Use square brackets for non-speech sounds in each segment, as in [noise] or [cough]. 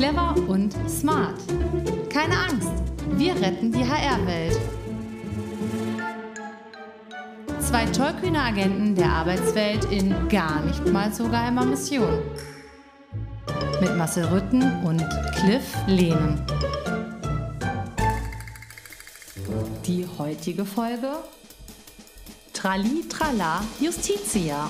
Clever und smart. Keine Angst, wir retten die HR-Welt. Zwei tollkühne Agenten der Arbeitswelt in gar nicht mal so geheimer Mission. Mit Marcel Rütten und Cliff Lehnen. Die heutige Folge Trali Trala Justitia.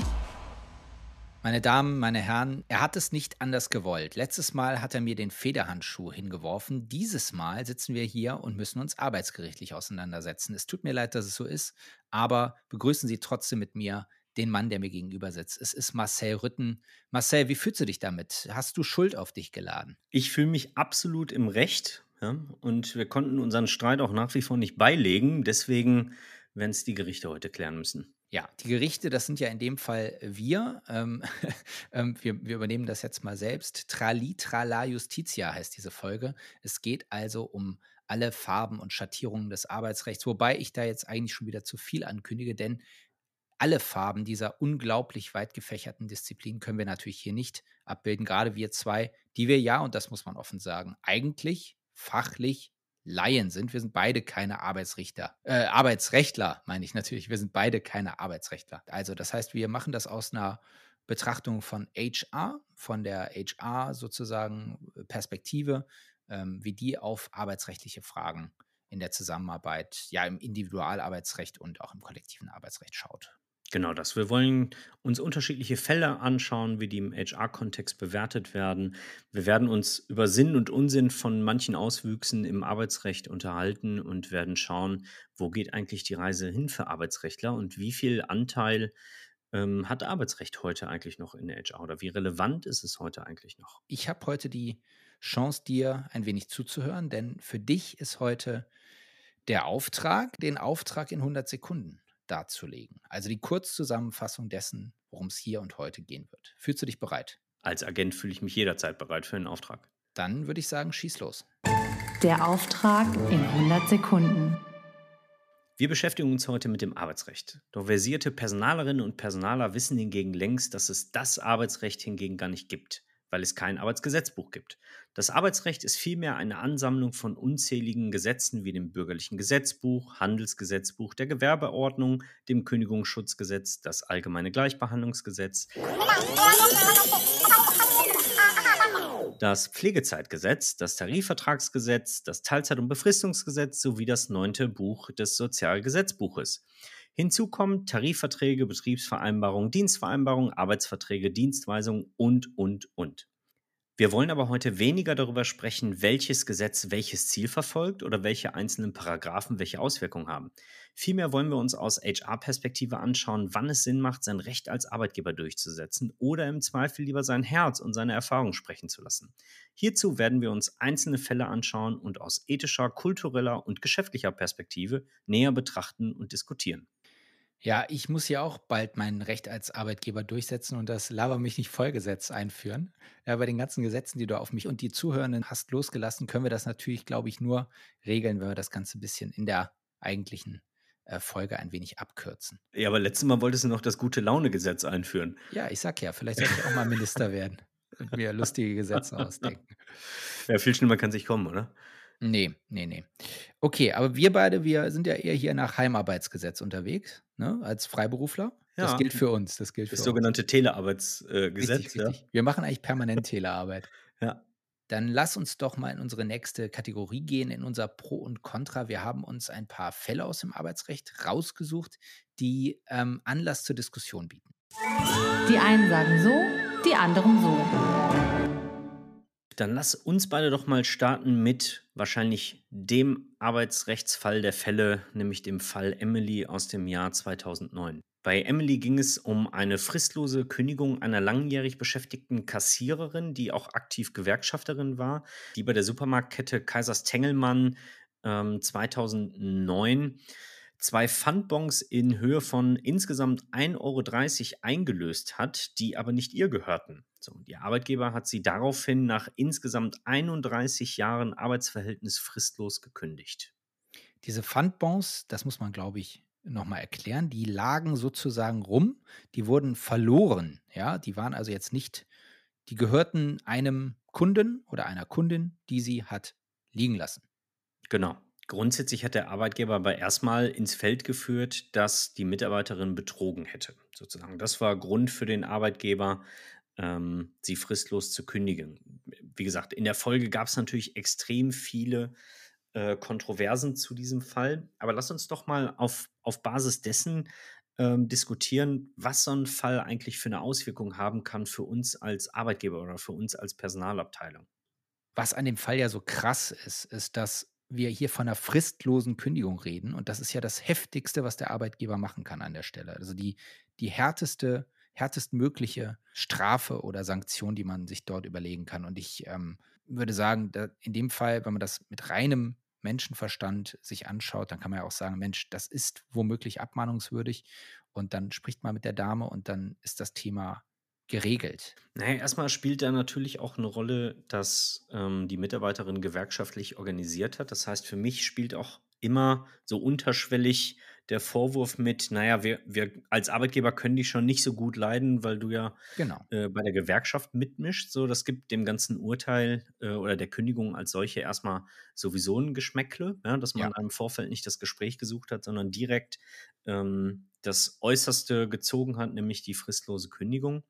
Meine Damen, meine Herren, er hat es nicht anders gewollt. Letztes Mal hat er mir den Federhandschuh hingeworfen. Dieses Mal sitzen wir hier und müssen uns arbeitsgerichtlich auseinandersetzen. Es tut mir leid, dass es so ist, aber begrüßen Sie trotzdem mit mir den Mann, der mir gegenüber sitzt. Es ist Marcel Rütten. Marcel, wie fühlst du dich damit? Hast du Schuld auf dich geladen? Ich fühle mich absolut im Recht. Ja? Und wir konnten unseren Streit auch nach wie vor nicht beilegen. Deswegen werden es die Gerichte heute klären müssen. Ja, die Gerichte, das sind ja in dem Fall wir. Ähm, [laughs] ähm, wir, wir, übernehmen das jetzt mal selbst. Trali Trala Justitia heißt diese Folge. Es geht also um alle Farben und Schattierungen des Arbeitsrechts, wobei ich da jetzt eigentlich schon wieder zu viel ankündige, denn alle Farben dieser unglaublich weit gefächerten Disziplin können wir natürlich hier nicht abbilden, gerade wir zwei, die wir ja, und das muss man offen sagen, eigentlich fachlich Laien sind. Wir sind beide keine Arbeitsrichter, äh, Arbeitsrechtler, meine ich natürlich. Wir sind beide keine Arbeitsrechtler. Also, das heißt, wir machen das aus einer Betrachtung von HR, von der HR sozusagen äh, Perspektive, ähm, wie die auf arbeitsrechtliche Fragen in der Zusammenarbeit, ja, im Individualarbeitsrecht und auch im kollektiven Arbeitsrecht schaut. Genau das. Wir wollen uns unterschiedliche Fälle anschauen, wie die im HR-Kontext bewertet werden. Wir werden uns über Sinn und Unsinn von manchen Auswüchsen im Arbeitsrecht unterhalten und werden schauen, wo geht eigentlich die Reise hin für Arbeitsrechtler und wie viel Anteil ähm, hat Arbeitsrecht heute eigentlich noch in HR oder wie relevant ist es heute eigentlich noch? Ich habe heute die Chance, dir ein wenig zuzuhören, denn für dich ist heute der Auftrag, den Auftrag in 100 Sekunden darzulegen. Also die Kurzzusammenfassung dessen, worum es hier und heute gehen wird. Fühlst du dich bereit? Als Agent fühle ich mich jederzeit bereit für einen Auftrag. Dann würde ich sagen, schieß los. Der Auftrag in 100 Sekunden. Wir beschäftigen uns heute mit dem Arbeitsrecht. Doch versierte Personalerinnen und Personaler wissen hingegen längst, dass es das Arbeitsrecht hingegen gar nicht gibt weil es kein Arbeitsgesetzbuch gibt. Das Arbeitsrecht ist vielmehr eine Ansammlung von unzähligen Gesetzen wie dem bürgerlichen Gesetzbuch, Handelsgesetzbuch, der Gewerbeordnung, dem Kündigungsschutzgesetz, das allgemeine Gleichbehandlungsgesetz, das Pflegezeitgesetz, das Tarifvertragsgesetz, das Teilzeit- und Befristungsgesetz sowie das neunte Buch des Sozialgesetzbuches. Hinzu kommen Tarifverträge, Betriebsvereinbarungen, Dienstvereinbarungen, Arbeitsverträge, Dienstweisungen und, und, und. Wir wollen aber heute weniger darüber sprechen, welches Gesetz welches Ziel verfolgt oder welche einzelnen Paragraphen welche Auswirkungen haben. Vielmehr wollen wir uns aus HR-Perspektive anschauen, wann es Sinn macht, sein Recht als Arbeitgeber durchzusetzen oder im Zweifel lieber sein Herz und seine Erfahrung sprechen zu lassen. Hierzu werden wir uns einzelne Fälle anschauen und aus ethischer, kultureller und geschäftlicher Perspektive näher betrachten und diskutieren. Ja, ich muss ja auch bald mein Recht als Arbeitgeber durchsetzen und das Laber mich nicht Vollgesetz einführen. Ja, bei den ganzen Gesetzen, die du auf mich und die Zuhörenden hast losgelassen, können wir das natürlich, glaube ich, nur regeln, wenn wir das Ganze ein bisschen in der eigentlichen äh, Folge ein wenig abkürzen. Ja, aber letztes Mal wolltest du noch das Gute-Laune-Gesetz einführen. Ja, ich sag ja, vielleicht sollte ich auch mal Minister werden und mir lustige Gesetze ausdenken. Ja, viel schlimmer kann sich kommen, oder? Nee, nee, nee. Okay, aber wir beide, wir sind ja eher hier nach Heimarbeitsgesetz unterwegs, ne, als Freiberufler. Das gilt für uns. Das gilt für Das sogenannte Telearbeitsgesetz, Richtig, ja. richtig. Wir machen eigentlich permanent Telearbeit. [laughs] Ja. Dann lass uns doch mal in unsere nächste Kategorie gehen, in unser Pro und Contra. Wir haben uns ein paar Fälle aus dem Arbeitsrecht rausgesucht, die ähm, Anlass zur Diskussion bieten. Die einen sagen so, die anderen so. Dann lass uns beide doch mal starten mit wahrscheinlich dem Arbeitsrechtsfall der Fälle, nämlich dem Fall Emily aus dem Jahr 2009. Bei Emily ging es um eine fristlose Kündigung einer langjährig beschäftigten Kassiererin, die auch aktiv Gewerkschafterin war, die bei der Supermarktkette Kaisers Tengelmann ähm, 2009 zwei Pfandbons in Höhe von insgesamt 1,30 Euro eingelöst hat, die aber nicht ihr gehörten. So, die Arbeitgeber hat sie daraufhin nach insgesamt 31 Jahren Arbeitsverhältnis fristlos gekündigt. Diese Pfandbons, das muss man, glaube ich, nochmal erklären, die lagen sozusagen rum, die wurden verloren. Ja, die waren also jetzt nicht, die gehörten einem Kunden oder einer Kundin, die sie hat liegen lassen. Genau. Grundsätzlich hat der Arbeitgeber aber erstmal ins Feld geführt, dass die Mitarbeiterin betrogen hätte, sozusagen. Das war Grund für den Arbeitgeber, ähm, sie fristlos zu kündigen. Wie gesagt, in der Folge gab es natürlich extrem viele äh, Kontroversen zu diesem Fall. Aber lass uns doch mal auf, auf Basis dessen ähm, diskutieren, was so ein Fall eigentlich für eine Auswirkung haben kann für uns als Arbeitgeber oder für uns als Personalabteilung. Was an dem Fall ja so krass ist, ist, dass wir hier von einer fristlosen Kündigung reden. Und das ist ja das Heftigste, was der Arbeitgeber machen kann an der Stelle. Also die, die härteste, härtestmögliche Strafe oder Sanktion, die man sich dort überlegen kann. Und ich ähm, würde sagen, in dem Fall, wenn man das mit reinem Menschenverstand sich anschaut, dann kann man ja auch sagen, Mensch, das ist womöglich abmahnungswürdig. Und dann spricht man mit der Dame und dann ist das Thema geregelt? Naja, erstmal spielt da natürlich auch eine Rolle, dass ähm, die Mitarbeiterin gewerkschaftlich organisiert hat. Das heißt, für mich spielt auch immer so unterschwellig der Vorwurf mit, naja, wir, wir als Arbeitgeber können die schon nicht so gut leiden, weil du ja genau. äh, bei der Gewerkschaft mitmischt. So, das gibt dem ganzen Urteil äh, oder der Kündigung als solche erstmal sowieso ein Geschmäckle, ja, dass man ja. im Vorfeld nicht das Gespräch gesucht hat, sondern direkt ähm, das Äußerste gezogen hat, nämlich die fristlose Kündigung.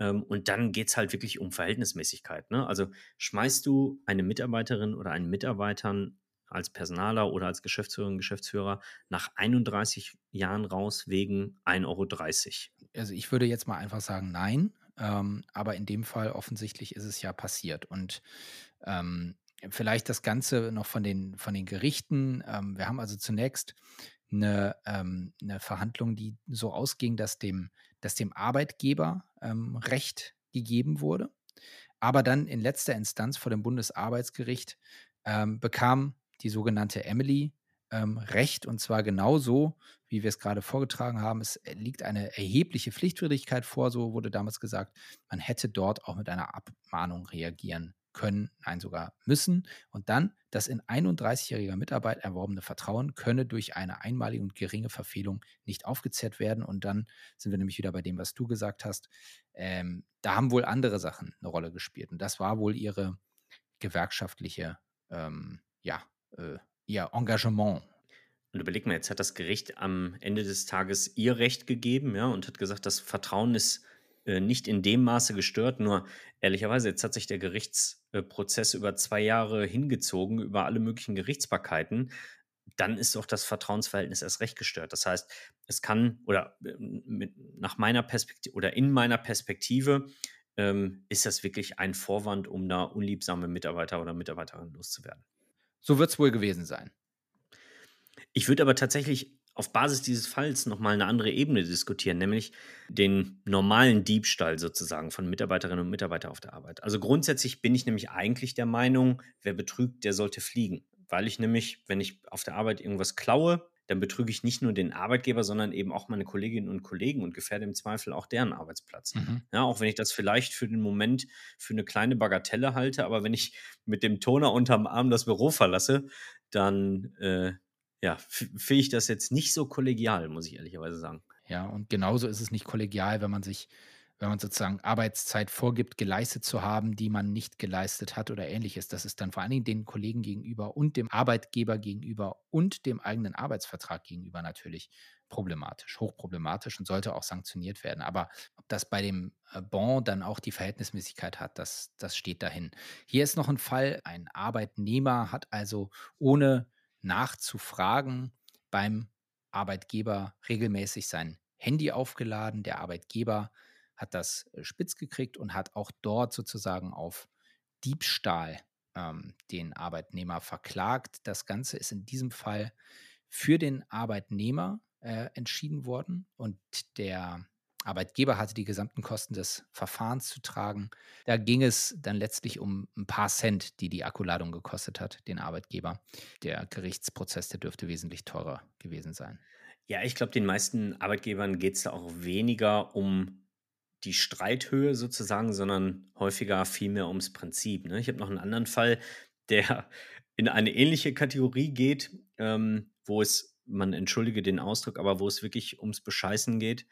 Ähm, und dann geht es halt wirklich um Verhältnismäßigkeit. Ne? Also schmeißt du eine Mitarbeiterin oder einen Mitarbeitern als Personaler oder als Geschäftsführerin, Geschäftsführer nach 31 Jahren raus wegen 1,30 Euro? Also ich würde jetzt mal einfach sagen, nein. Ähm, aber in dem Fall offensichtlich ist es ja passiert. Und ähm, vielleicht das Ganze noch von den, von den Gerichten. Ähm, wir haben also zunächst eine, ähm, eine Verhandlung, die so ausging, dass dem, dass dem Arbeitgeber ähm, Recht gegeben wurde. Aber dann in letzter Instanz vor dem Bundesarbeitsgericht ähm, bekam die sogenannte Emily ähm, Recht und zwar genauso, wie wir es gerade vorgetragen haben. Es liegt eine erhebliche Pflichtwidrigkeit vor, so wurde damals gesagt. Man hätte dort auch mit einer Abmahnung reagieren können, nein sogar müssen. Und dann, das in 31-jähriger Mitarbeit erworbene Vertrauen könne durch eine einmalige und geringe Verfehlung nicht aufgezehrt werden. Und dann sind wir nämlich wieder bei dem, was du gesagt hast. Ähm, da haben wohl andere Sachen eine Rolle gespielt. Und das war wohl ihre gewerkschaftliche, ähm, ja, äh, ihr Engagement. Und überleg mal, jetzt hat das Gericht am Ende des Tages ihr Recht gegeben, ja, und hat gesagt, das Vertrauen ist nicht in dem Maße gestört. Nur ehrlicherweise, jetzt hat sich der Gerichtsprozess über zwei Jahre hingezogen, über alle möglichen Gerichtsbarkeiten. Dann ist doch das Vertrauensverhältnis erst recht gestört. Das heißt, es kann, oder äh, mit, nach meiner Perspektive oder in meiner Perspektive, ähm, ist das wirklich ein Vorwand, um da unliebsame Mitarbeiter oder Mitarbeiterinnen loszuwerden. So wird es wohl gewesen sein. Ich würde aber tatsächlich auf Basis dieses Falls nochmal eine andere Ebene diskutieren, nämlich den normalen Diebstahl sozusagen von Mitarbeiterinnen und Mitarbeitern auf der Arbeit. Also grundsätzlich bin ich nämlich eigentlich der Meinung, wer betrügt, der sollte fliegen. Weil ich nämlich, wenn ich auf der Arbeit irgendwas klaue, dann betrüge ich nicht nur den Arbeitgeber, sondern eben auch meine Kolleginnen und Kollegen und gefährde im Zweifel auch deren Arbeitsplatz. Mhm. Ja, auch wenn ich das vielleicht für den Moment für eine kleine Bagatelle halte, aber wenn ich mit dem Toner unterm Arm das Büro verlasse, dann äh, ja, finde ich das jetzt nicht so kollegial, muss ich ehrlicherweise sagen. Ja, und genauso ist es nicht kollegial, wenn man sich, wenn man sozusagen Arbeitszeit vorgibt, geleistet zu haben, die man nicht geleistet hat oder ähnliches. Das ist dann vor allen Dingen den Kollegen gegenüber und dem Arbeitgeber gegenüber und dem eigenen Arbeitsvertrag gegenüber natürlich problematisch, hochproblematisch und sollte auch sanktioniert werden. Aber ob das bei dem äh, Bon dann auch die Verhältnismäßigkeit hat, das, das steht dahin. Hier ist noch ein Fall, ein Arbeitnehmer hat also ohne nachzufragen beim Arbeitgeber regelmäßig sein Handy aufgeladen. Der Arbeitgeber hat das äh, spitz gekriegt und hat auch dort sozusagen auf Diebstahl ähm, den Arbeitnehmer verklagt. Das Ganze ist in diesem Fall für den Arbeitnehmer äh, entschieden worden und der Arbeitgeber hatte die gesamten Kosten des Verfahrens zu tragen. Da ging es dann letztlich um ein paar Cent, die die Akkuladung gekostet hat, den Arbeitgeber. Der Gerichtsprozess, der dürfte wesentlich teurer gewesen sein. Ja, ich glaube, den meisten Arbeitgebern geht es da auch weniger um die Streithöhe sozusagen, sondern häufiger vielmehr ums Prinzip. Ne? Ich habe noch einen anderen Fall, der in eine ähnliche Kategorie geht, ähm, wo es, man entschuldige den Ausdruck, aber wo es wirklich ums Bescheißen geht.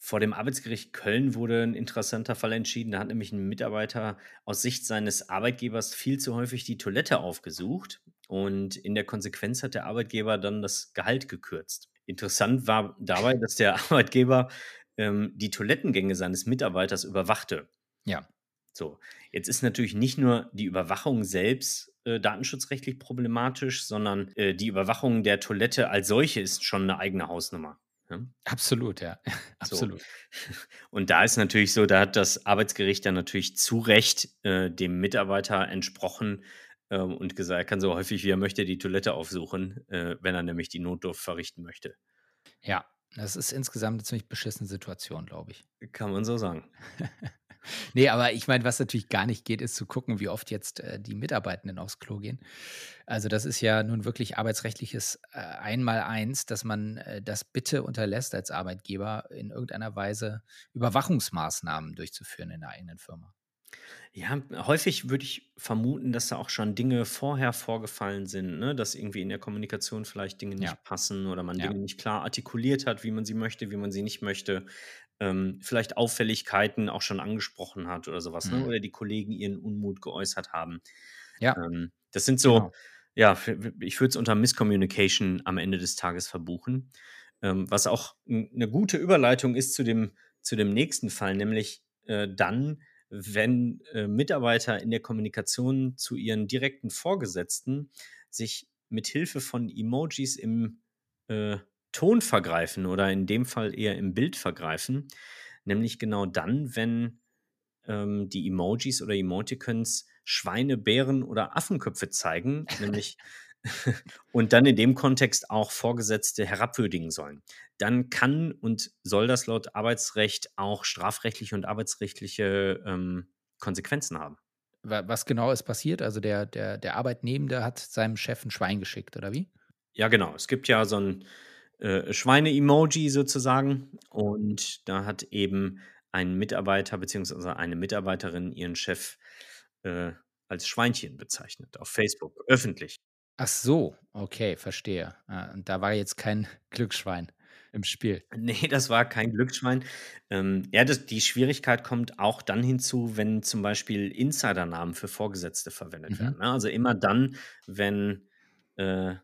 Vor dem Arbeitsgericht Köln wurde ein interessanter Fall entschieden. Da hat nämlich ein Mitarbeiter aus Sicht seines Arbeitgebers viel zu häufig die Toilette aufgesucht und in der Konsequenz hat der Arbeitgeber dann das Gehalt gekürzt. Interessant war dabei, dass der [laughs] Arbeitgeber ähm, die Toilettengänge seines Mitarbeiters überwachte. Ja. So, jetzt ist natürlich nicht nur die Überwachung selbst äh, datenschutzrechtlich problematisch, sondern äh, die Überwachung der Toilette als solche ist schon eine eigene Hausnummer. Ja? Absolut, ja. [laughs] Absolut. So. [laughs] Und da ist natürlich so, da hat das Arbeitsgericht dann natürlich zu Recht äh, dem Mitarbeiter entsprochen ähm, und gesagt, er kann so häufig wie er möchte die Toilette aufsuchen, äh, wenn er nämlich die Notdurft verrichten möchte. Ja, das ist insgesamt eine ziemlich beschissene Situation, glaube ich. Kann man so sagen. [laughs] Nee, aber ich meine, was natürlich gar nicht geht, ist zu gucken, wie oft jetzt äh, die Mitarbeitenden aufs Klo gehen. Also das ist ja nun wirklich arbeitsrechtliches äh, Einmaleins, dass man äh, das bitte unterlässt als Arbeitgeber in irgendeiner Weise Überwachungsmaßnahmen durchzuführen in der eigenen Firma. Ja, häufig würde ich vermuten, dass da auch schon Dinge vorher vorgefallen sind, ne? dass irgendwie in der Kommunikation vielleicht Dinge nicht Ja, passen oder man ja. Dinge nicht klar artikuliert hat, wie man sie möchte, wie man sie nicht möchte. Ähm, vielleicht Auffälligkeiten auch schon angesprochen hat oder sowas, ne? Mhm. Oder die Kollegen ihren Unmut geäußert haben. Ja, Ähm, das sind so, genau. ja, ich würde es unter Miscommunication am Ende des Tages verbuchen. Ähm, was auch eine gute Überleitung ist zu dem, zu dem nächsten Fall, nämlich äh, dann, wenn äh, Mitarbeiter in der Kommunikation zu ihren direkten Vorgesetzten sich mit Hilfe von Emojis im äh, Ton vergreifen oder in dem Fall eher im Bild vergreifen, nämlich genau dann, wenn ähm, die Emojis oder Emoticons Schweine, Bären oder Affenköpfe zeigen, nämlich [laughs] und dann in dem Kontext auch Vorgesetzte herabwürdigen sollen. Dann kann und soll das laut Arbeitsrecht auch strafrechtliche und arbeitsrechtliche ähm, Konsequenzen haben. Wa- Was genau ist passiert? Also der, der, der Arbeitnehmende hat seinem Chef ein Schwein geschickt, oder wie? Ja, genau. Es gibt ja so ein äh, Schweine-Emoji sozusagen und da hat eben ein Mitarbeiter bzw. eine Mitarbeiterin ihren Chef äh, als Schweinchen bezeichnet auf Facebook, öffentlich. Ach so, okay, verstehe. Ah, und da war jetzt kein [laughs] Glücksschwein im Spiel. Nee, das war kein Glücksschwein. Ähm, ja, das die Schwierigkeit kommt auch dann hinzu, wenn zum Beispiel Insidernamen für Vorgesetzte verwendet Mhm. werden, ne? Also, immer dann, wenn, äh,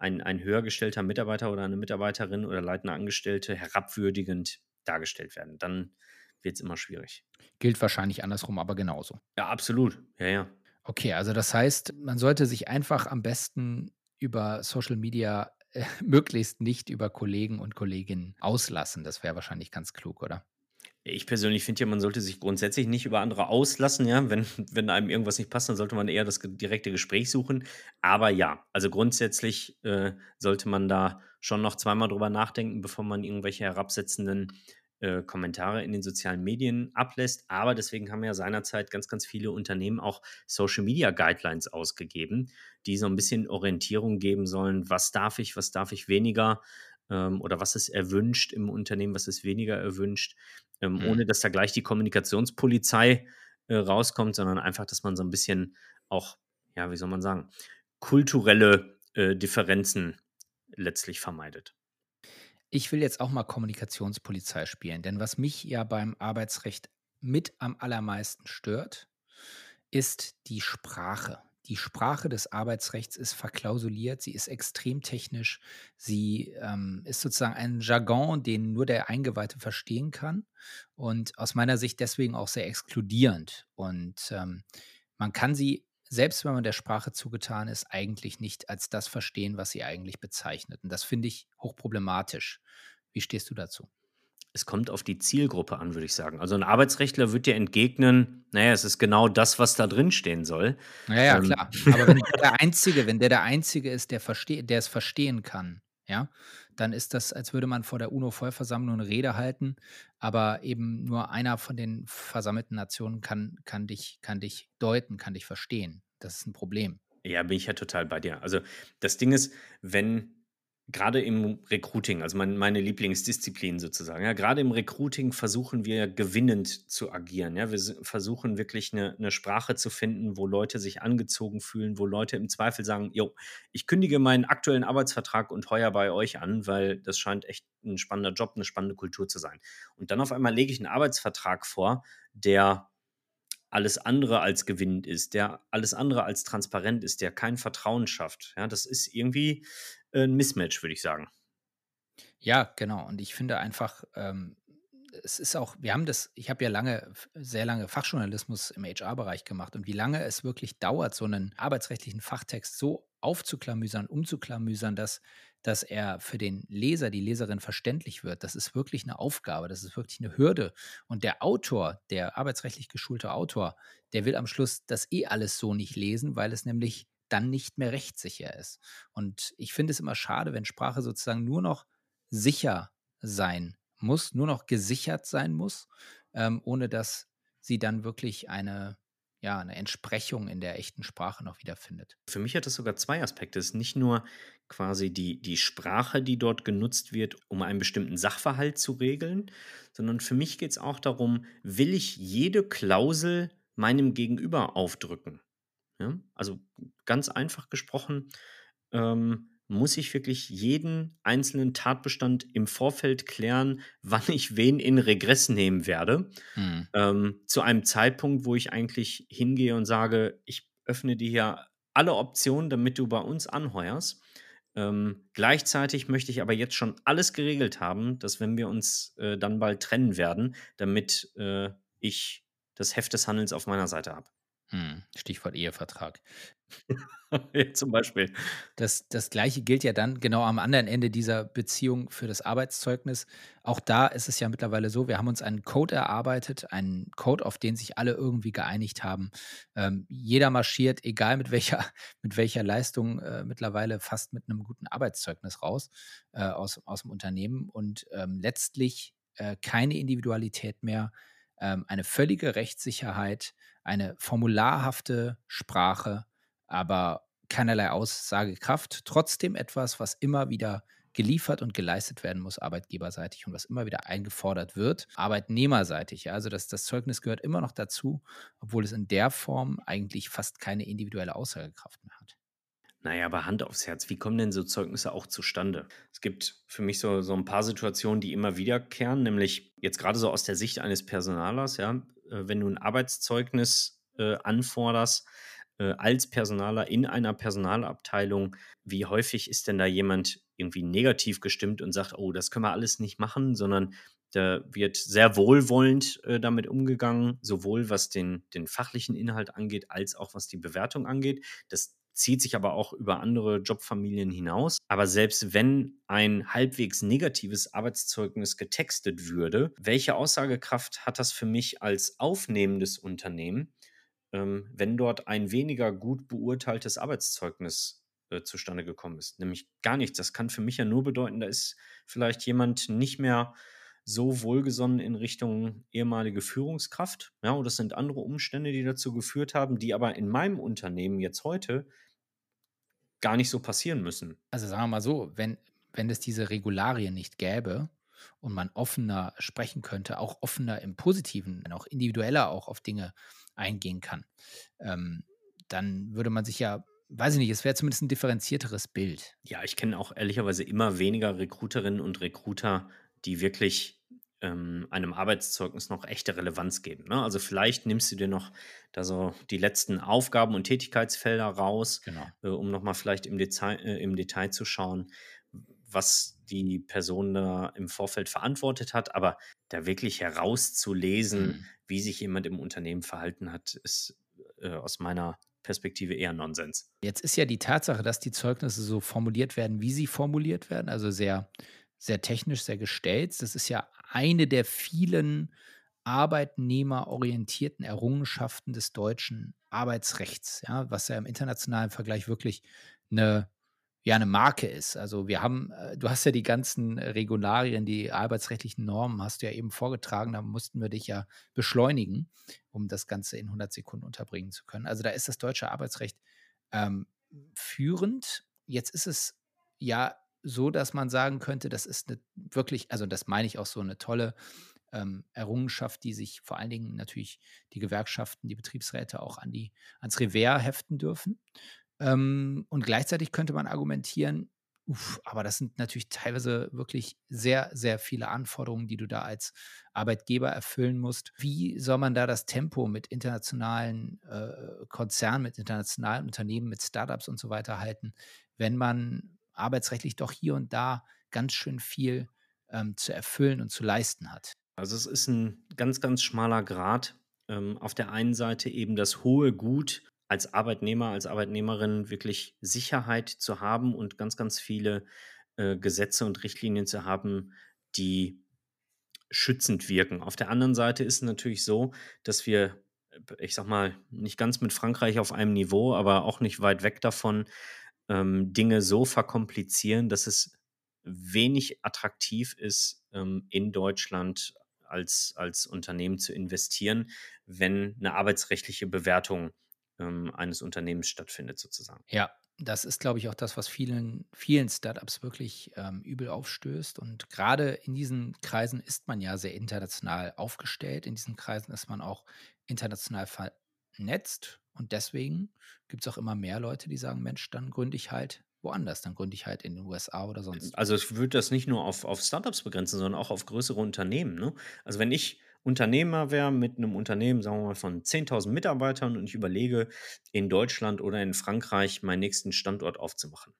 ein ein höher gestellter Mitarbeiter oder eine Mitarbeiterin oder leitende Angestellte herabwürdigend dargestellt werden, dann wird es immer schwierig. Gilt wahrscheinlich andersrum, aber genauso. Ja, absolut. Ja, ja. Okay, also das heißt, man sollte sich einfach am besten über Social Media äh, [laughs] möglichst nicht über Kollegen und Kolleginnen auslassen. Das wäre wahrscheinlich ganz klug, oder? Ich persönlich finde ja, man sollte sich grundsätzlich nicht über andere auslassen, ja. Wenn wenn einem irgendwas nicht passt, dann sollte man eher das direkte Gespräch suchen. Aber ja, also grundsätzlich, äh, sollte man da schon noch zweimal drüber nachdenken, bevor man irgendwelche herabsetzenden, äh, Kommentare in den sozialen Medien ablässt. Aber deswegen haben ja seinerzeit ganz, ganz viele Unternehmen auch Social Media Guidelines ausgegeben, die so ein bisschen Orientierung geben sollen: Was darf ich, was darf ich weniger, oder was ist erwünscht im Unternehmen, was ist weniger erwünscht ähm, Mhm. ohne dass da gleich die Kommunikationspolizei äh, rauskommt, sondern einfach, dass man so ein bisschen auch, ja, wie soll man sagen, kulturelle äh, Differenzen letztlich vermeidet. Ich will jetzt auch mal Kommunikationspolizei spielen, denn was mich ja beim Arbeitsrecht mit am allermeisten stört, ist die Sprache. Die Sprache des Arbeitsrechts ist verklausuliert, sie ist extrem technisch, sie ähm, ist sozusagen ein Jargon, den nur der Eingeweihte verstehen kann und aus meiner Sicht deswegen auch sehr exkludierend. Und ähm, man kann sie, selbst wenn man der Sprache zugetan ist, eigentlich nicht als das verstehen, was sie eigentlich bezeichnet. Und das finde ich hochproblematisch. Wie stehst du dazu? Es kommt auf die Zielgruppe an, würde ich sagen. Also ein Arbeitsrechtler wird dir entgegnen, naja, es ist genau das, was da drin stehen soll. Ja, ja, Ähm, klar. [laughs] Aber wenn der der Einzige wenn der der Einzige ist, der verste der es verstehen kann, ja, dann ist das, als würde man vor der UNO-Vollversammlung eine Rede halten, aber eben nur einer von den versammelten Nationen kann, kann, dich, kann dich deuten, kann dich verstehen. Das ist ein Problem. Ja, bin ich ja total bei dir. Also das Ding ist, wenn gerade im Recruiting, also mein, meine Lieblingsdisziplin sozusagen, ja, gerade im Recruiting versuchen wir gewinnend zu agieren. Ja, wir versuchen wirklich eine, eine Sprache zu finden, wo Leute sich angezogen fühlen, wo Leute im Zweifel sagen, jo, ich kündige meinen aktuellen Arbeitsvertrag und heuer bei euch an, weil das scheint echt ein spannender Job, eine spannende Kultur zu sein. Und dann auf einmal lege ich einen Arbeitsvertrag vor, der alles andere als gewinnend ist, der alles andere als transparent ist, der kein Vertrauen schafft. Ja, das ist irgendwie ein Mismatch, würde ich sagen. Ja, genau. Und ich finde einfach, ähm, es ist auch, wir haben das, ich habe ja lange, sehr lange Fachjournalismus im HR-Bereich gemacht und wie lange es wirklich dauert, so einen arbeitsrechtlichen Fachtext so aufzuklamüsern, umzuklamüsern, dass, dass er für den Leser, die Leserin verständlich wird. Das ist wirklich eine Aufgabe, das ist wirklich eine Hürde. Und der Autor, der arbeitsrechtlich geschulte Autor, der will am Schluss das eh alles so nicht lesen, weil es nämlich dann nicht mehr rechtssicher ist. Und ich finde es immer schade, wenn Sprache sozusagen nur noch sicher sein muss, nur noch gesichert sein muss, ähm, ohne dass sie dann wirklich eine, ja, eine Entsprechung in der echten Sprache noch wiederfindet. Für mich hat das sogar zwei Aspekte. Es ist nicht nur quasi die, die Sprache, die dort genutzt wird, um einen bestimmten Sachverhalt zu regeln, sondern für mich geht es auch darum, will ich jede Klausel meinem Gegenüber aufdrücken? Ja? Also ganz einfach gesprochen, ähm, muss ich wirklich jeden einzelnen Tatbestand im Vorfeld klären, [laughs] wann ich wen in Regress nehmen werde. Mhm. Ähm, zu einem Zeitpunkt, wo ich eigentlich hingehe und sage, ich öffne dir hier alle Optionen, damit du bei uns anheuerst. Ähm, gleichzeitig möchte ich aber jetzt schon alles geregelt haben, dass wenn wir uns äh, dann bald trennen werden, damit äh, ich das Heft des Handelns auf meiner Seite habe. Hm, Stichwort Ehevertrag. [laughs] ja, zum Beispiel. Das, das Gleiche gilt ja dann genau am anderen Ende dieser Beziehung für das Arbeitszeugnis. Auch da ist es ja mittlerweile so, wir haben uns einen Code erarbeitet, einen Code, auf den sich alle irgendwie geeinigt haben. Ähm, jeder marschiert, egal mit welcher, [laughs] mit welcher Leistung, äh, mittlerweile fast mit einem guten Arbeitszeugnis raus äh, aus, aus dem Unternehmen und ähm, letztlich äh, keine Individualität mehr, ähm, eine völlige Rechtssicherheit eine formularhafte Sprache, aber keinerlei Aussagekraft. Trotzdem etwas, was immer wieder geliefert und geleistet werden muss, arbeitgeberseitig und was immer wieder eingefordert wird, arbeitnehmerseitig. Also das, das Zeugnis gehört immer noch dazu, obwohl es in der Form eigentlich fast keine individuelle Aussagekraft mehr hat. Naja, aber Hand aufs Herz, wie kommen denn so Zeugnisse auch zustande? Es gibt für mich so, so ein paar Situationen, die immer wiederkehren, nämlich jetzt gerade so aus der Sicht eines Personalers, ja, äh, wenn du ein Arbeitszeugnis äh, anforderst, äh, als Personaler in einer Personalabteilung, wie häufig ist denn da jemand irgendwie negativ gestimmt und sagt, oh, das können wir alles nicht machen, sondern da wird sehr wohlwollend äh, damit umgegangen, sowohl was den, den fachlichen Inhalt angeht, als auch was die Bewertung angeht. Das zieht sich aber auch über andere Jobfamilien hinaus. Aber selbst wenn ein halbwegs negatives Arbeitszeugnis getextet würde, welche Aussagekraft hat das für mich als aufnehmendes Unternehmen, ähm, wenn dort ein weniger gut beurteiltes Arbeitszeugnis äh, zustande gekommen ist? Nämlich gar nichts. Das kann für mich ja nur bedeuten, da ist vielleicht jemand nicht mehr so wohlgesonnen in Richtung ehemalige Führungskraft. Ja, und das sind andere Umstände, die dazu geführt haben, die aber in meinem Unternehmen jetzt heute gar nicht so passieren müssen. Also sagen wir mal so, wenn, wenn es diese Regularien nicht gäbe und man offener sprechen könnte, auch offener im Positiven, auch individueller auch auf Dinge eingehen kann, ähm, dann würde man sich ja, weiß ich nicht, es wäre zumindest ein differenzierteres Bild. Ja, ich kenne auch ehrlicherweise immer weniger Recruiterinnen und Recruiter, die wirklich ähm, einem Arbeitszeugnis noch echte Relevanz geben. Ne? Also vielleicht nimmst du dir noch da so die letzten Aufgaben und Tätigkeitsfelder raus, genau. äh, um nochmal vielleicht im Detail, äh, im Detail zu schauen, was die Person da im Vorfeld verantwortet hat. Aber da wirklich herauszulesen, mhm. wie sich jemand im Unternehmen verhalten hat, ist äh, aus meiner Perspektive eher Nonsens. Jetzt ist ja die Tatsache, dass die Zeugnisse so formuliert werden, wie sie formuliert werden, also sehr sehr technisch, sehr gestellt. Das ist ja eine der vielen arbeitnehmerorientierten Errungenschaften des deutschen Arbeitsrechts, ja, was ja im internationalen Vergleich wirklich eine, ja eine Marke ist. Also wir haben, äh, du hast ja die ganzen Regularien, die arbeitsrechtlichen Normen hast du ja eben vorgetragen, da mussten wir dich ja beschleunigen, um das Ganze in 100 Sekunden unterbringen zu können. Also da ist das deutsche Arbeitsrecht ähm, führend. Jetzt ist es ja so, dass man sagen könnte, das ist eine wirklich, also das meine ich auch so eine tolle ähm, Errungenschaft, die sich vor allen Dingen natürlich die Gewerkschaften, die Betriebsräte auch an die, ans Revers heften dürfen. Ähm, und gleichzeitig könnte man argumentieren, uff, aber das sind natürlich teilweise wirklich sehr, sehr viele Anforderungen, die du da als Arbeitgeber erfüllen musst. Wie soll man da das Tempo mit internationalen äh, Konzernen, mit internationalen Unternehmen, mit Startups und so weiter halten, wenn man arbeitsrechtlich doch hier und da ganz schön viel ähm, zu erfüllen und zu leisten hat? Also es ist ein ganz, ganz schmaler Grad. Ähm, auf der einen Seite eben das hohe Gut als Arbeitnehmer, als Arbeitnehmerin wirklich Sicherheit zu haben und ganz, ganz viele äh, Gesetze und Richtlinien zu haben, die schützend wirken. Auf der anderen Seite ist es natürlich so, dass wir, ich sag mal, nicht ganz mit Frankreich auf einem Niveau, aber auch nicht weit weg davon, ähm, Dinge so verkomplizieren, dass es wenig attraktiv ist, ähm, in Deutschland als, als Unternehmen zu investieren, wenn eine arbeitsrechtliche Bewertung ähm, eines Unternehmens stattfindet, sozusagen. Ja, das ist, glaube ich, auch das, was vielen, vielen Startups wirklich ähm, übel aufstößt. Und gerade in diesen Kreisen ist man ja sehr international aufgestellt. In diesen Kreisen ist man auch international vernetzt. Und deswegen gibt es auch immer mehr Leute, die sagen: Mensch, dann gründe ich halt woanders. Dann gründe ich halt in den USA oder sonst. Also ich würde das nicht nur auf, auf Startups begrenzen, sondern auch auf größere Unternehmen. Ne? Also wenn ich Unternehmer wäre mit einem Unternehmen, sagen wir mal, von 10.000 Mitarbeitern und ich überlege, in Deutschland oder in Frankreich meinen nächsten Standort aufzumachen.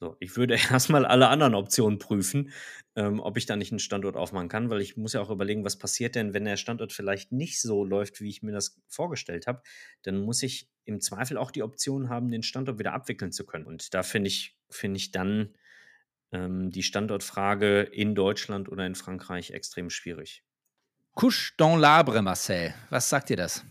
So, ich würde [laughs] erstmal alle anderen Optionen prüfen, ähm, ob ich da nicht einen Standort aufmachen kann, weil ich muss ja auch überlegen, was passiert denn, wenn der Standort vielleicht nicht so läuft, wie ich mir das vorgestellt habe. Dann muss ich im Zweifel auch die Option haben, den Standort wieder abwickeln zu können. Und da finde ich, finde ich dann ähm, die Standortfrage in Deutschland oder in Frankreich extrem schwierig. Couche dans l'arbre, Marcel. Was sagt dir das?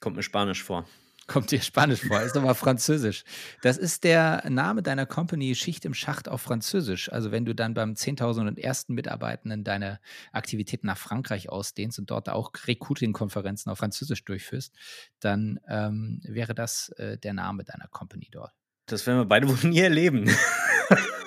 Kommt mir Spanisch vor. Kommt dir Spanisch vor, ist aber Französisch. Das ist der Name deiner Company Schicht im Schacht auf Französisch. Also wenn du dann beim 10.001. Mitarbeitenden deine Aktivitäten nach Frankreich ausdehnst und dort auch Recruiting-Konferenzen auf Französisch durchführst, dann ähm, wäre das äh, der Name deiner Company dort. Das werden wir beide wohl nie erleben. [laughs]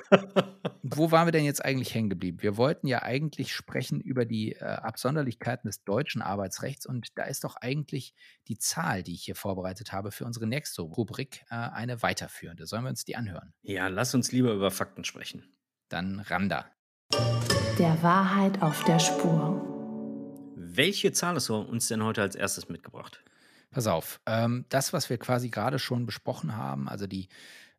Wo waren wir denn jetzt eigentlich hängen geblieben? Wir wollten ja eigentlich sprechen über die äh, Absonderlichkeiten des deutschen Arbeitsrechts und da ist doch eigentlich die Zahl, die ich hier vorbereitet habe für unsere nächste Rubrik, äh, eine weiterführende. Sollen wir uns die anhören? Ja, lass uns lieber über Fakten sprechen. Dann Randa. Der Wahrheit auf der Spur. Welche Zahl hast du uns denn heute als erstes mitgebracht? Pass auf, ähm, das, was wir quasi gerade schon besprochen haben, also die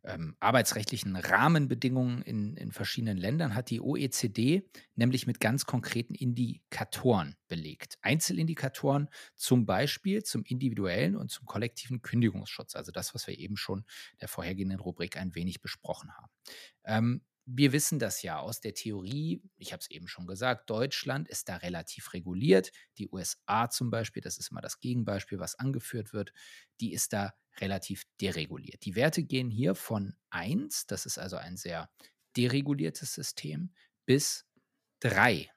ähm, arbeitsrechtlichen Rahmenbedingungen in, in verschiedenen Ländern hat die OECD nämlich mit ganz konkreten Indikatoren belegt. Einzelindikatoren zum Beispiel zum individuellen und zum kollektiven Kündigungsschutz, also das, was wir eben schon in der vorhergehenden Rubrik ein wenig besprochen haben. Ähm, wir wissen das ja aus der Theorie, ich habe es eben schon gesagt, Deutschland ist da relativ reguliert. Die USA zum Beispiel, das ist mal das Gegenbeispiel, was angeführt wird, die ist da relativ dereguliert. Die Werte gehen hier von 1, das ist also ein sehr dereguliertes System, bis 3.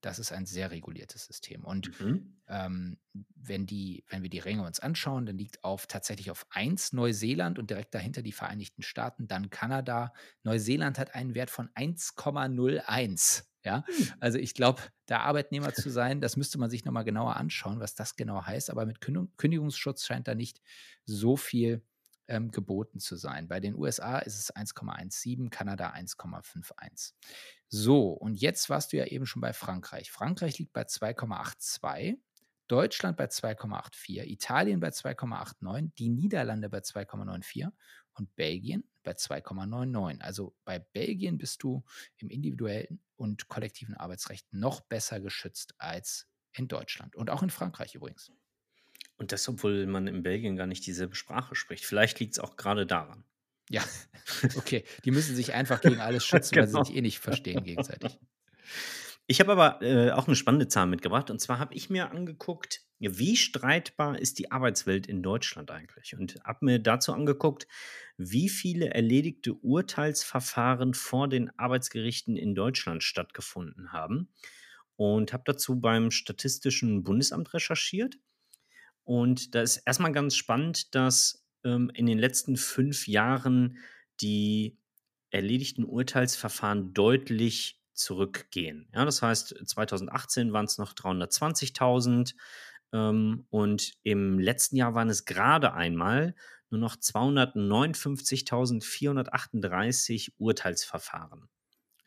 Das ist ein sehr reguliertes System. Und mhm. ähm, wenn, die, wenn wir die Ränge uns anschauen, dann liegt auf tatsächlich auf 1 Neuseeland und direkt dahinter die Vereinigten Staaten, dann Kanada. Neuseeland hat einen Wert von 1,01. Ja, mhm. also ich glaube, da Arbeitnehmer zu sein, das müsste man sich nochmal genauer anschauen, was das genau heißt. Aber mit Kündigungsschutz scheint da nicht so viel ähm, geboten zu sein. Bei den USA ist es 1,17, Kanada 1,51. So, und jetzt warst du ja eben schon bei Frankreich. Frankreich liegt bei 2,82. Deutschland bei 2,84, Italien bei 2,89, die Niederlande bei 2,94 und Belgien bei 2,99. Also bei Belgien bist du im individuellen und kollektiven Arbeitsrecht noch besser geschützt als in Deutschland und auch in Frankreich übrigens. Und das, obwohl man in Belgien gar nicht dieselbe Sprache spricht. Vielleicht liegt es auch gerade daran. Ja, [laughs] okay. Die müssen sich einfach gegen alles schützen, genau. weil sie [laughs] genau. sich eh nicht verstehen gegenseitig. Ich habe aber äh, auch eine spannende Zahl mitgebracht. Und zwar habe ich mir angeguckt, wie streitbar ist die Arbeitswelt in Deutschland eigentlich? Und habe mir dazu angeguckt, wie viele erledigte Urteilsverfahren vor den Arbeitsgerichten in Deutschland stattgefunden haben. Und habe dazu beim Statistischen Bundesamt recherchiert. Und da ist erstmal ganz spannend, dass ähm, in den letzten fünf Jahren die erledigten Urteilsverfahren deutlich zurückgehen. Ja, das heißt, 2018 waren es noch 320.000 ähm, und im letzten Jahr waren es gerade einmal nur noch 259.438 Urteilsverfahren.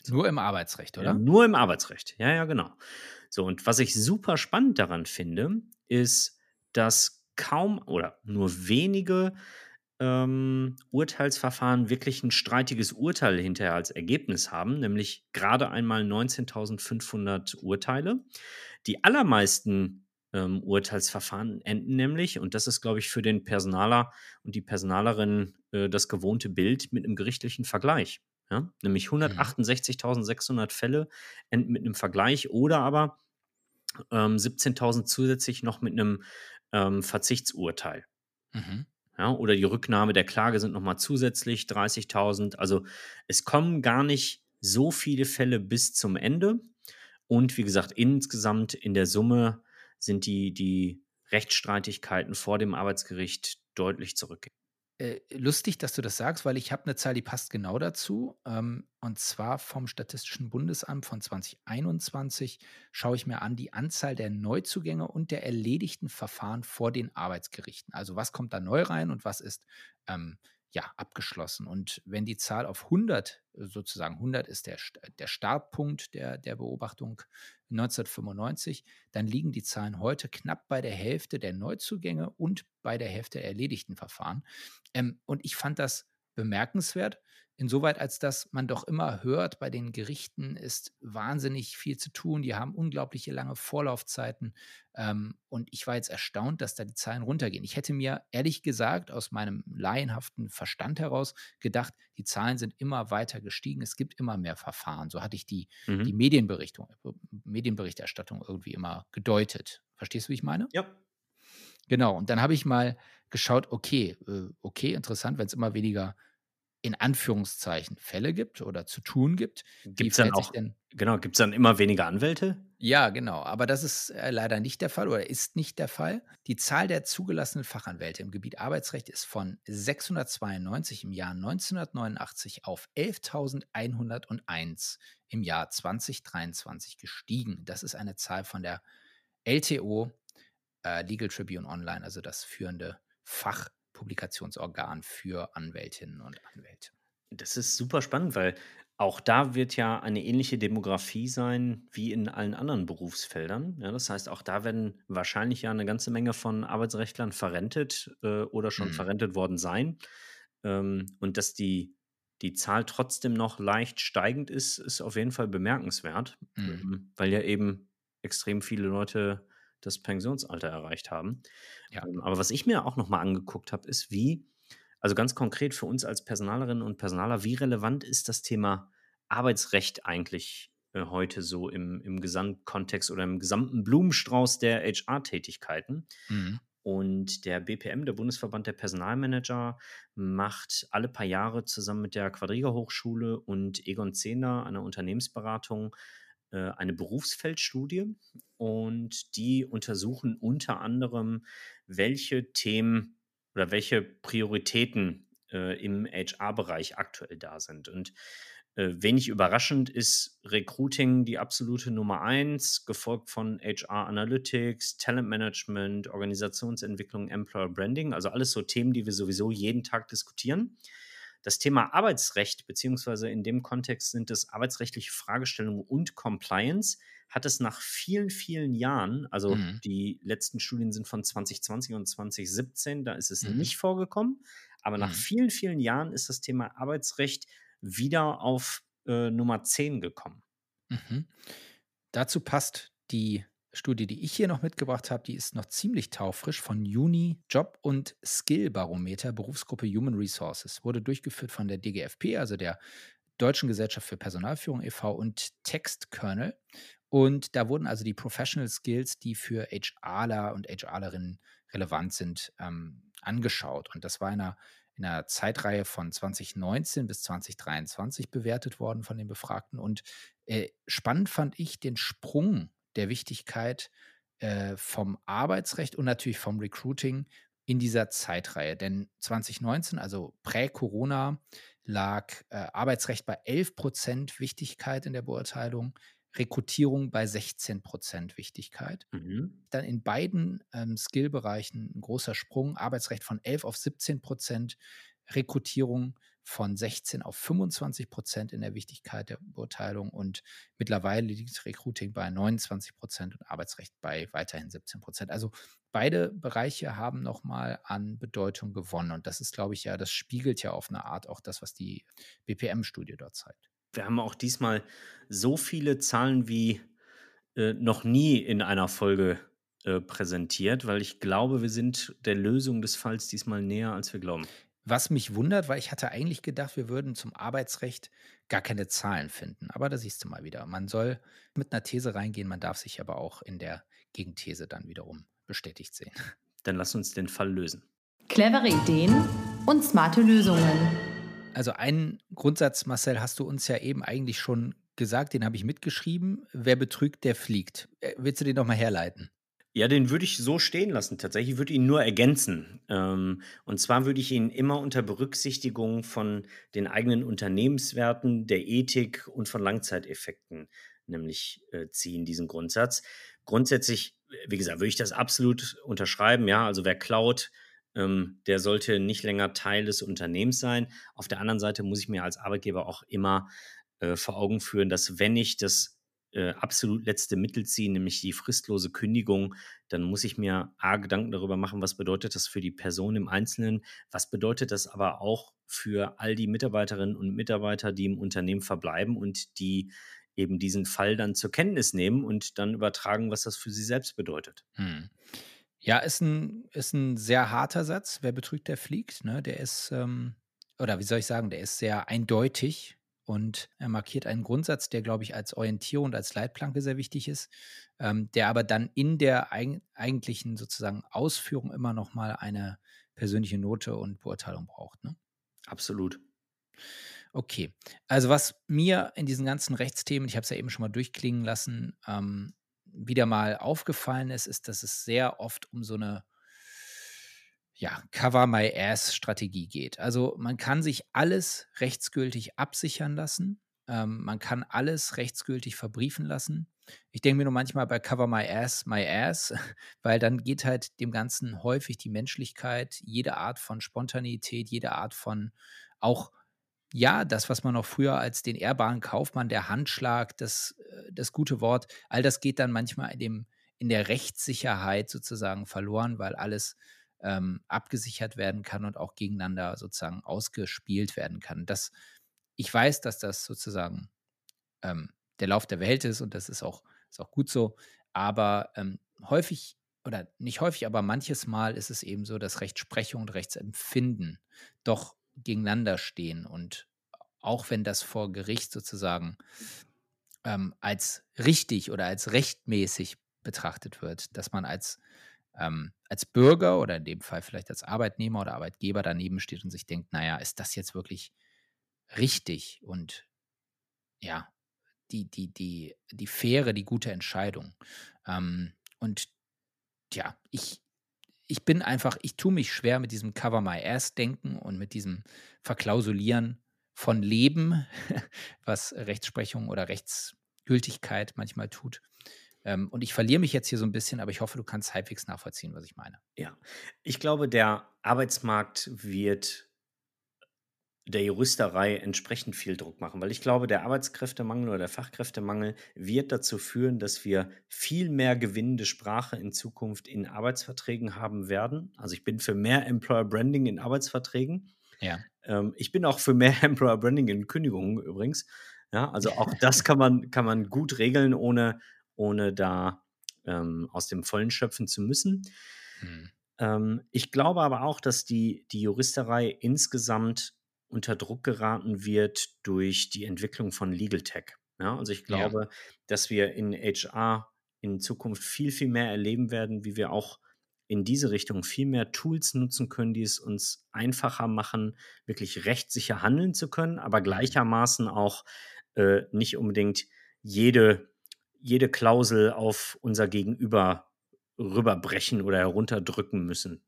Nur im Arbeitsrecht, oder? Ja, nur im Arbeitsrecht, ja, ja, genau. So, und was ich super spannend daran finde, ist, dass kaum oder nur wenige ähm, Urteilsverfahren wirklich ein streitiges Urteil hinterher als Ergebnis haben, nämlich gerade einmal 19.500 Urteile. Die allermeisten ähm, Urteilsverfahren enden nämlich, und das ist, glaube ich, für den Personaler und die Personalerin äh, das gewohnte Bild mit einem gerichtlichen Vergleich. Ja? Nämlich 168.600 mhm. Fälle enden mit einem Vergleich oder aber ähm, 17.000 zusätzlich noch mit einem ähm, Verzichtsurteil. Mhm. Ja, oder die Rücknahme der Klage sind nochmal zusätzlich 30.000. Also es kommen gar nicht so viele Fälle bis zum Ende. Und wie gesagt, insgesamt in der Summe sind die, die Rechtsstreitigkeiten vor dem Arbeitsgericht deutlich zurückgegangen. Äh, lustig, dass du das sagst, weil ich habe eine Zahl, die passt genau dazu. Ähm, und zwar vom Statistischen Bundesamt von 2021 schaue ich mir an die Anzahl der Neuzugänge und der erledigten Verfahren vor den Arbeitsgerichten. Also was kommt da neu rein und was ist ähm, ja, abgeschlossen. Und wenn die Zahl auf 100, sozusagen 100 ist der, der Startpunkt der, der Beobachtung 1995, dann liegen die Zahlen heute knapp bei der Hälfte der Neuzugänge und bei der Hälfte der erledigten Verfahren. Ähm, und ich fand das bemerkenswert, Insoweit, als dass man doch immer hört, bei den Gerichten ist wahnsinnig viel zu tun. Die haben unglaubliche lange Vorlaufzeiten. Ähm, und ich war jetzt erstaunt, dass da die Zahlen runtergehen. Ich hätte mir ehrlich gesagt aus meinem laienhaften Verstand heraus gedacht, die Zahlen sind immer weiter gestiegen. Es gibt immer mehr Verfahren. So hatte ich die, mhm. die Medienberichtung, Medienberichterstattung irgendwie immer gedeutet. Verstehst du, wie ich meine? Ja. Genau. Und dann habe ich mal geschaut, okay, äh, okay, interessant, wenn es immer weniger in Anführungszeichen Fälle gibt oder zu tun gibt. Gibt es dann auch, denn, genau, gibt es dann immer weniger Anwälte? Ja, genau, aber das ist äh, leider nicht der Fall oder ist nicht der Fall. Die Zahl der zugelassenen Fachanwälte im Gebiet Arbeitsrecht ist von 692 im Jahr 1989 auf 11.101 im Jahr 2023 gestiegen. Das ist eine Zahl von der LTO, äh, Legal Tribune Online, also das führende Fach Publikationsorgan für Anwältinnen und Anwälte. Das ist super spannend, weil auch da wird ja eine ähnliche Demografie sein wie in allen anderen Berufsfeldern. Ja, das heißt, auch da werden wahrscheinlich ja eine ganze Menge von Arbeitsrechtlern verrentet äh, oder schon mhm. verrentet worden sein. Ähm, und dass die, die Zahl trotzdem noch leicht steigend ist, ist auf jeden Fall bemerkenswert, mhm. ähm, weil ja eben extrem viele Leute das Pensionsalter erreicht haben. Ja. Ähm, aber was ich mir auch nochmal angeguckt habe, ist, wie, also ganz konkret für uns als Personalerinnen und Personaler, wie relevant ist das Thema Arbeitsrecht eigentlich äh, heute so im, im Gesamtkontext oder im gesamten Blumenstrauß der HR-Tätigkeiten? Mhm. Und der BPM, der Bundesverband der Personalmanager, macht alle paar Jahre zusammen mit der Quadriga Hochschule und Egon Zehner, einer Unternehmensberatung, eine Berufsfeldstudie und die untersuchen unter anderem, welche Themen oder welche Prioritäten äh, im HR-Bereich aktuell da sind. Und äh, wenig überraschend ist Recruiting die absolute Nummer eins, gefolgt von HR Analytics, Talent Management, Organisationsentwicklung, Employer Branding, also alles so Themen, die wir sowieso jeden Tag diskutieren. Das Thema Arbeitsrecht, beziehungsweise in dem Kontext sind es arbeitsrechtliche Fragestellungen und Compliance, hat es nach vielen, vielen Jahren, also mhm. die letzten Studien sind von 2020 und 2017, da ist es mhm. nicht vorgekommen, aber nach mhm. vielen, vielen Jahren ist das Thema Arbeitsrecht wieder auf äh, Nummer 10 gekommen. Mhm. Dazu passt die Studie, die ich hier noch mitgebracht habe, die ist noch ziemlich taufrisch von Juni Job- und Skill-Barometer, Berufsgruppe Human Resources. Wurde durchgeführt von der DGFP, also der Deutschen Gesellschaft für Personalführung e.V. und Textkernel. Und da wurden also die Professional Skills, die für HRler und HRlerinnen relevant sind, ähm, angeschaut. Und das war in einer, in einer Zeitreihe von 2019 bis 2023 bewertet worden von den Befragten. Und äh, spannend fand ich den Sprung der Wichtigkeit äh, vom Arbeitsrecht und natürlich vom Recruiting in dieser Zeitreihe. Denn 2019, also prä-Corona, lag äh, Arbeitsrecht bei 11 Prozent Wichtigkeit in der Beurteilung, Rekrutierung bei 16 Prozent Wichtigkeit. Mhm. Dann in beiden ähm, Skillbereichen ein großer Sprung, Arbeitsrecht von 11 auf 17 Prozent, Rekrutierung von 16 auf 25 Prozent in der Wichtigkeit der Beurteilung und mittlerweile liegt Recruiting bei 29 Prozent und Arbeitsrecht bei weiterhin 17 Prozent. Also beide Bereiche haben nochmal an Bedeutung gewonnen und das ist, glaube ich, ja, das spiegelt ja auf eine Art auch das, was die BPM-Studie dort zeigt. Wir haben auch diesmal so viele Zahlen wie äh, noch nie in einer Folge äh, präsentiert, weil ich glaube, wir sind der Lösung des Falls diesmal näher, als wir glauben. Was mich wundert, weil ich hatte eigentlich gedacht, wir würden zum Arbeitsrecht gar keine Zahlen finden. Aber da siehst du mal wieder. Man soll mit einer These reingehen, man darf sich aber auch in der Gegenthese dann wiederum bestätigt sehen. Dann lass uns den Fall lösen. Clevere Ideen und smarte Lösungen. Also einen Grundsatz, Marcel, hast du uns ja eben eigentlich schon gesagt, den habe ich mitgeschrieben. Wer betrügt, der fliegt. Äh, willst du den noch mal herleiten? Ja, den würde ich so stehen lassen. Tatsächlich würde ich ihn nur ergänzen. Ähm, und zwar würde ich ihn immer unter Berücksichtigung von den eigenen Unternehmenswerten, der Ethik und von Langzeiteffekten nämlich äh, ziehen, diesen Grundsatz. Grundsätzlich, wie gesagt, würde ich das absolut unterschreiben. Ja, also wer klaut, ähm, der sollte nicht länger Teil des Unternehmens sein. Auf der anderen Seite muss ich mir als Arbeitgeber auch immer äh, vor Augen führen, dass wenn ich das äh, absolut letzte Mittel ziehen, nämlich die fristlose Kündigung, dann muss ich mir A, Gedanken darüber machen, was bedeutet das für die Person im Einzelnen, was bedeutet das aber auch für all die Mitarbeiterinnen und Mitarbeiter, die im Unternehmen verbleiben und die eben diesen Fall dann zur Kenntnis nehmen und dann übertragen, was das für sie selbst bedeutet. Hm. Ja, ist ein, ist ein sehr harter Satz. Wer betrügt, der fliegt. Ne? Der ist, ähm, oder wie soll ich sagen, der ist sehr eindeutig. Und er markiert einen Grundsatz, der, glaube ich, als Orientierung und als Leitplanke sehr wichtig ist, ähm, der aber dann in der eig eigentlichen sozusagen Ausführung immer noch mal eine persönliche Note und Beurteilung braucht. Ne? Absolut. Okay, also was mir in diesen ganzen Rechtsthemen, ich habe es ja eben schon mal durchklingen lassen, ähm, wieder mal aufgefallen ist, ist, dass es sehr oft um so eine ja, Cover My Ass Strategie geht. Also man kann sich alles rechtsgültig absichern lassen. Ähm, man kann alles rechtsgültig verbriefen lassen. Ich denke mir nur manchmal bei Cover My Ass, My Ass, [laughs] weil dann geht halt dem Ganzen häufig die Menschlichkeit, jede Art von Spontanität, jede Art von auch, ja, das, was man noch früher als den ehrbaren Kaufmann, der Handschlag, das, äh, das gute Wort, all das geht dann manchmal in, dem, in der Rechtssicherheit sozusagen verloren, weil alles ähm, abgesichert werden kann und auch gegeneinander sozusagen ausgespielt werden kann. Das, ich weiß, dass das sozusagen ähm, der Lauf der Welt ist und das ist auch, ist auch gut so, aber ähm, häufig oder nicht häufig, aber manches Mal ist es eben so, dass Rechtsprechung und Rechtsempfinden doch gegeneinander stehen und auch wenn das vor Gericht sozusagen ähm, als richtig oder als rechtmäßig betrachtet wird, dass man als ähm, als Bürger oder in dem Fall vielleicht als Arbeitnehmer oder Arbeitgeber daneben steht und sich denkt, naja, ist das jetzt wirklich richtig und ja, die, die, die, die faire, die gute Entscheidung. Ähm, und ja, ich, ich bin einfach, ich tue mich schwer mit diesem Cover My Ass-Denken und mit diesem Verklausulieren von Leben, [laughs] was Rechtsprechung oder Rechtsgültigkeit manchmal tut. Ähm, und ich verliere mich jetzt hier so ein bisschen, aber ich hoffe, du kannst halbwegs nachvollziehen, was ich meine. Ja, ich glaube, der Arbeitsmarkt wird der Juristerei entsprechend viel Druck machen, weil ich glaube, der Arbeitskräftemangel oder der Fachkräftemangel wird dazu führen, dass wir viel mehr gewinnende Sprache in Zukunft in Arbeitsverträgen haben werden. Also ich bin für mehr Employer Branding in Arbeitsverträgen. Ja. Ähm, ich bin auch für mehr [laughs] Employer Branding in Kündigungen übrigens. Ja, also auch [laughs] das kann man, kann man gut regeln, ohne ohne da ähm, aus dem Vollen schöpfen zu müssen. Mhm. Ähm, ich glaube aber auch, dass die, die Juristerei insgesamt unter Druck geraten wird durch die Entwicklung von Legal Tech. Ja, also ich glaube, ja. dass wir in HR in Zukunft viel, viel mehr erleben werden, wie wir auch in diese Richtung viel mehr Tools nutzen können, die es uns einfacher machen, wirklich rechtssicher handeln zu können, aber gleichermaßen auch äh, nicht unbedingt jede, jede Klausel auf unser Gegenüber rüberbrechen oder herunterdrücken müssen.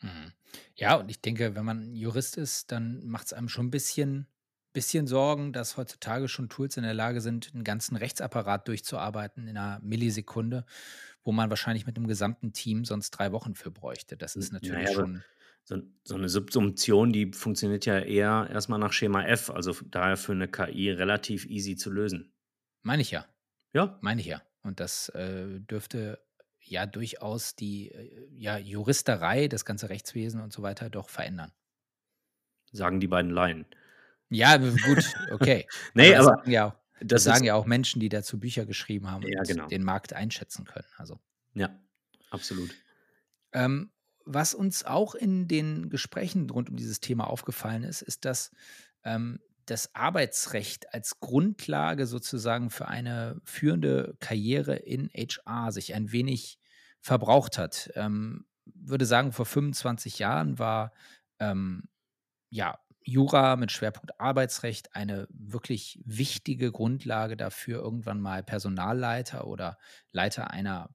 Mhm. Ja, und ich denke, wenn man Jurist ist, dann macht es einem schon ein bisschen, bisschen Sorgen, dass heutzutage schon Tools in der Lage sind, einen ganzen Rechtsapparat durchzuarbeiten in einer Millisekunde, wo man wahrscheinlich mit einem gesamten Team sonst drei Wochen für bräuchte. Das ist natürlich naja, schon. So, so, eine Subsumption, die funktioniert ja eher erstmal nach Schema F, also daher für eine KI relativ easy zu lösen. Meine ich ja. Ja. Meine ich ja. Und das äh, dürfte ja durchaus die äh, ja, Juristerei, das ganze Rechtswesen und so weiter doch verändern. Sagen die beiden Laien. Ja, gut, okay. [laughs] nee, aber, aber sagen ja, auch, das sagen ja auch Menschen, die dazu Bücher geschrieben haben ja, und genau. den Markt einschätzen können. Also. Ja, absolut. Ähm, was uns auch in den Gesprächen rund um dieses Thema aufgefallen ist, ist, dass ähm, das Arbeitsrecht als Grundlage sozusagen für eine führende Karriere in HR sich ein wenig verbraucht hat. Ähm, würde sagen, vor 25 Jahren war ähm, ja Jura mit Schwerpunkt Arbeitsrecht eine wirklich wichtige Grundlage dafür, irgendwann mal Personalleiter oder Leiter einer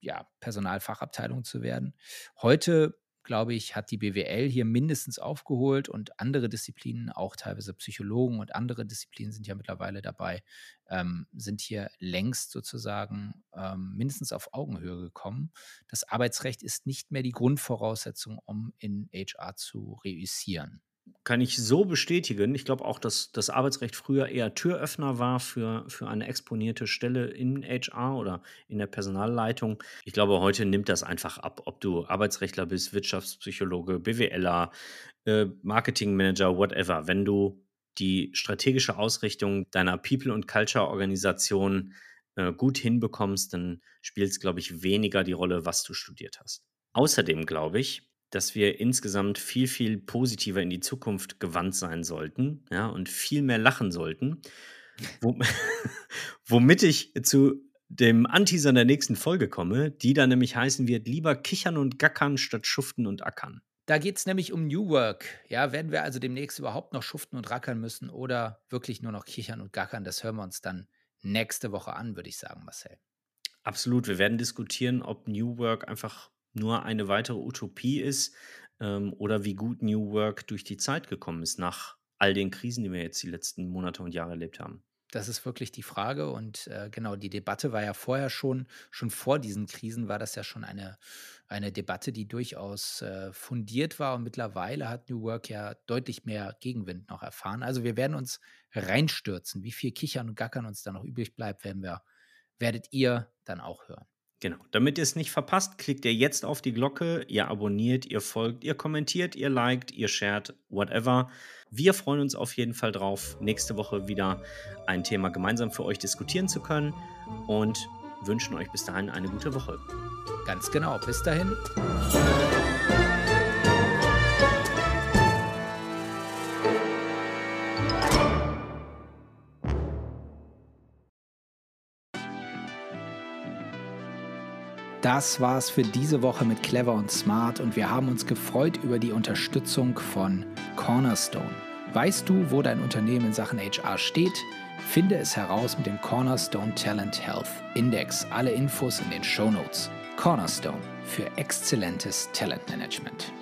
ja, Personalfachabteilung zu werden. Heute glaube ich, hat die BWL hier mindestens aufgeholt und andere Disziplinen, auch teilweise Psychologen und andere Disziplinen sind ja mittlerweile dabei, ähm, sind hier längst sozusagen ähm, mindestens auf Augenhöhe gekommen. Das Arbeitsrecht ist nicht mehr die Grundvoraussetzung, um in HR zu reüssieren kann ich so bestätigen. Ich glaube auch, dass das Arbeitsrecht früher eher Türöffner war für, für eine exponierte Stelle in HR oder in der Personalleitung. Ich glaube, heute nimmt das einfach ab, ob du Arbeitsrechtler bist, Wirtschaftspsychologe, BWLer, äh, Marketingmanager, whatever. Wenn du die strategische Ausrichtung deiner People- und Culture-Organisation äh, gut hinbekommst, dann spielt es, glaube ich, weniger die Rolle, was du studiert hast. Außerdem glaube ich, dass wir insgesamt viel, viel positiver in die Zukunft gewandt sein sollten, ja, und viel mehr lachen sollten. Wo, [laughs] womit ich zu dem Anteaser der nächsten Folge komme, die dann nämlich heißen wird, lieber kichern und gackern statt schuften und ackern. Da geht es nämlich um New Work. Ja, werden wir also demnächst überhaupt noch schuften und rackern müssen oder wirklich nur noch kichern und gackern? Das hören wir uns dann nächste Woche an, würde ich sagen, Marcel. Absolut. Wir werden diskutieren, ob New Work einfach nur eine weitere Utopie ist ähm, oder wie gut New Work durch die Zeit gekommen ist nach all den Krisen, die wir jetzt die letzten Monate und Jahre erlebt haben. Das ist wirklich die Frage. Und äh, genau, die Debatte war ja vorher schon, schon vor diesen Krisen war das ja schon eine, eine Debatte, die durchaus äh, fundiert war. Und mittlerweile hat New Work ja deutlich mehr Gegenwind noch erfahren. Also wir werden uns reinstürzen. Wie viel Kichern und Gackern uns da noch übrig bleibt, werden wir, werdet ihr dann auch hören. Genau. Damit ihr es nicht verpasst, klickt ihr jetzt auf die Glocke, ihr abonniert, ihr folgt, ihr kommentiert, ihr liked, ihr shared, whatever. Wir freuen uns auf jeden Fall drauf, nächste Woche wieder ein Thema gemeinsam für euch diskutieren zu können und wünschen euch bis dahin eine gute Woche. Ganz genau. Bis dahin. Das war's für diese Woche mit Clever und Smart und wir haben uns gefreut über die Unterstützung von Cornerstone. Weißt du, wo dein Unternehmen in Sachen HR steht? Finde es heraus mit dem Cornerstone Talent Health Index. Alle Infos in den Show Notes. Cornerstone für exzellentes Talentmanagement.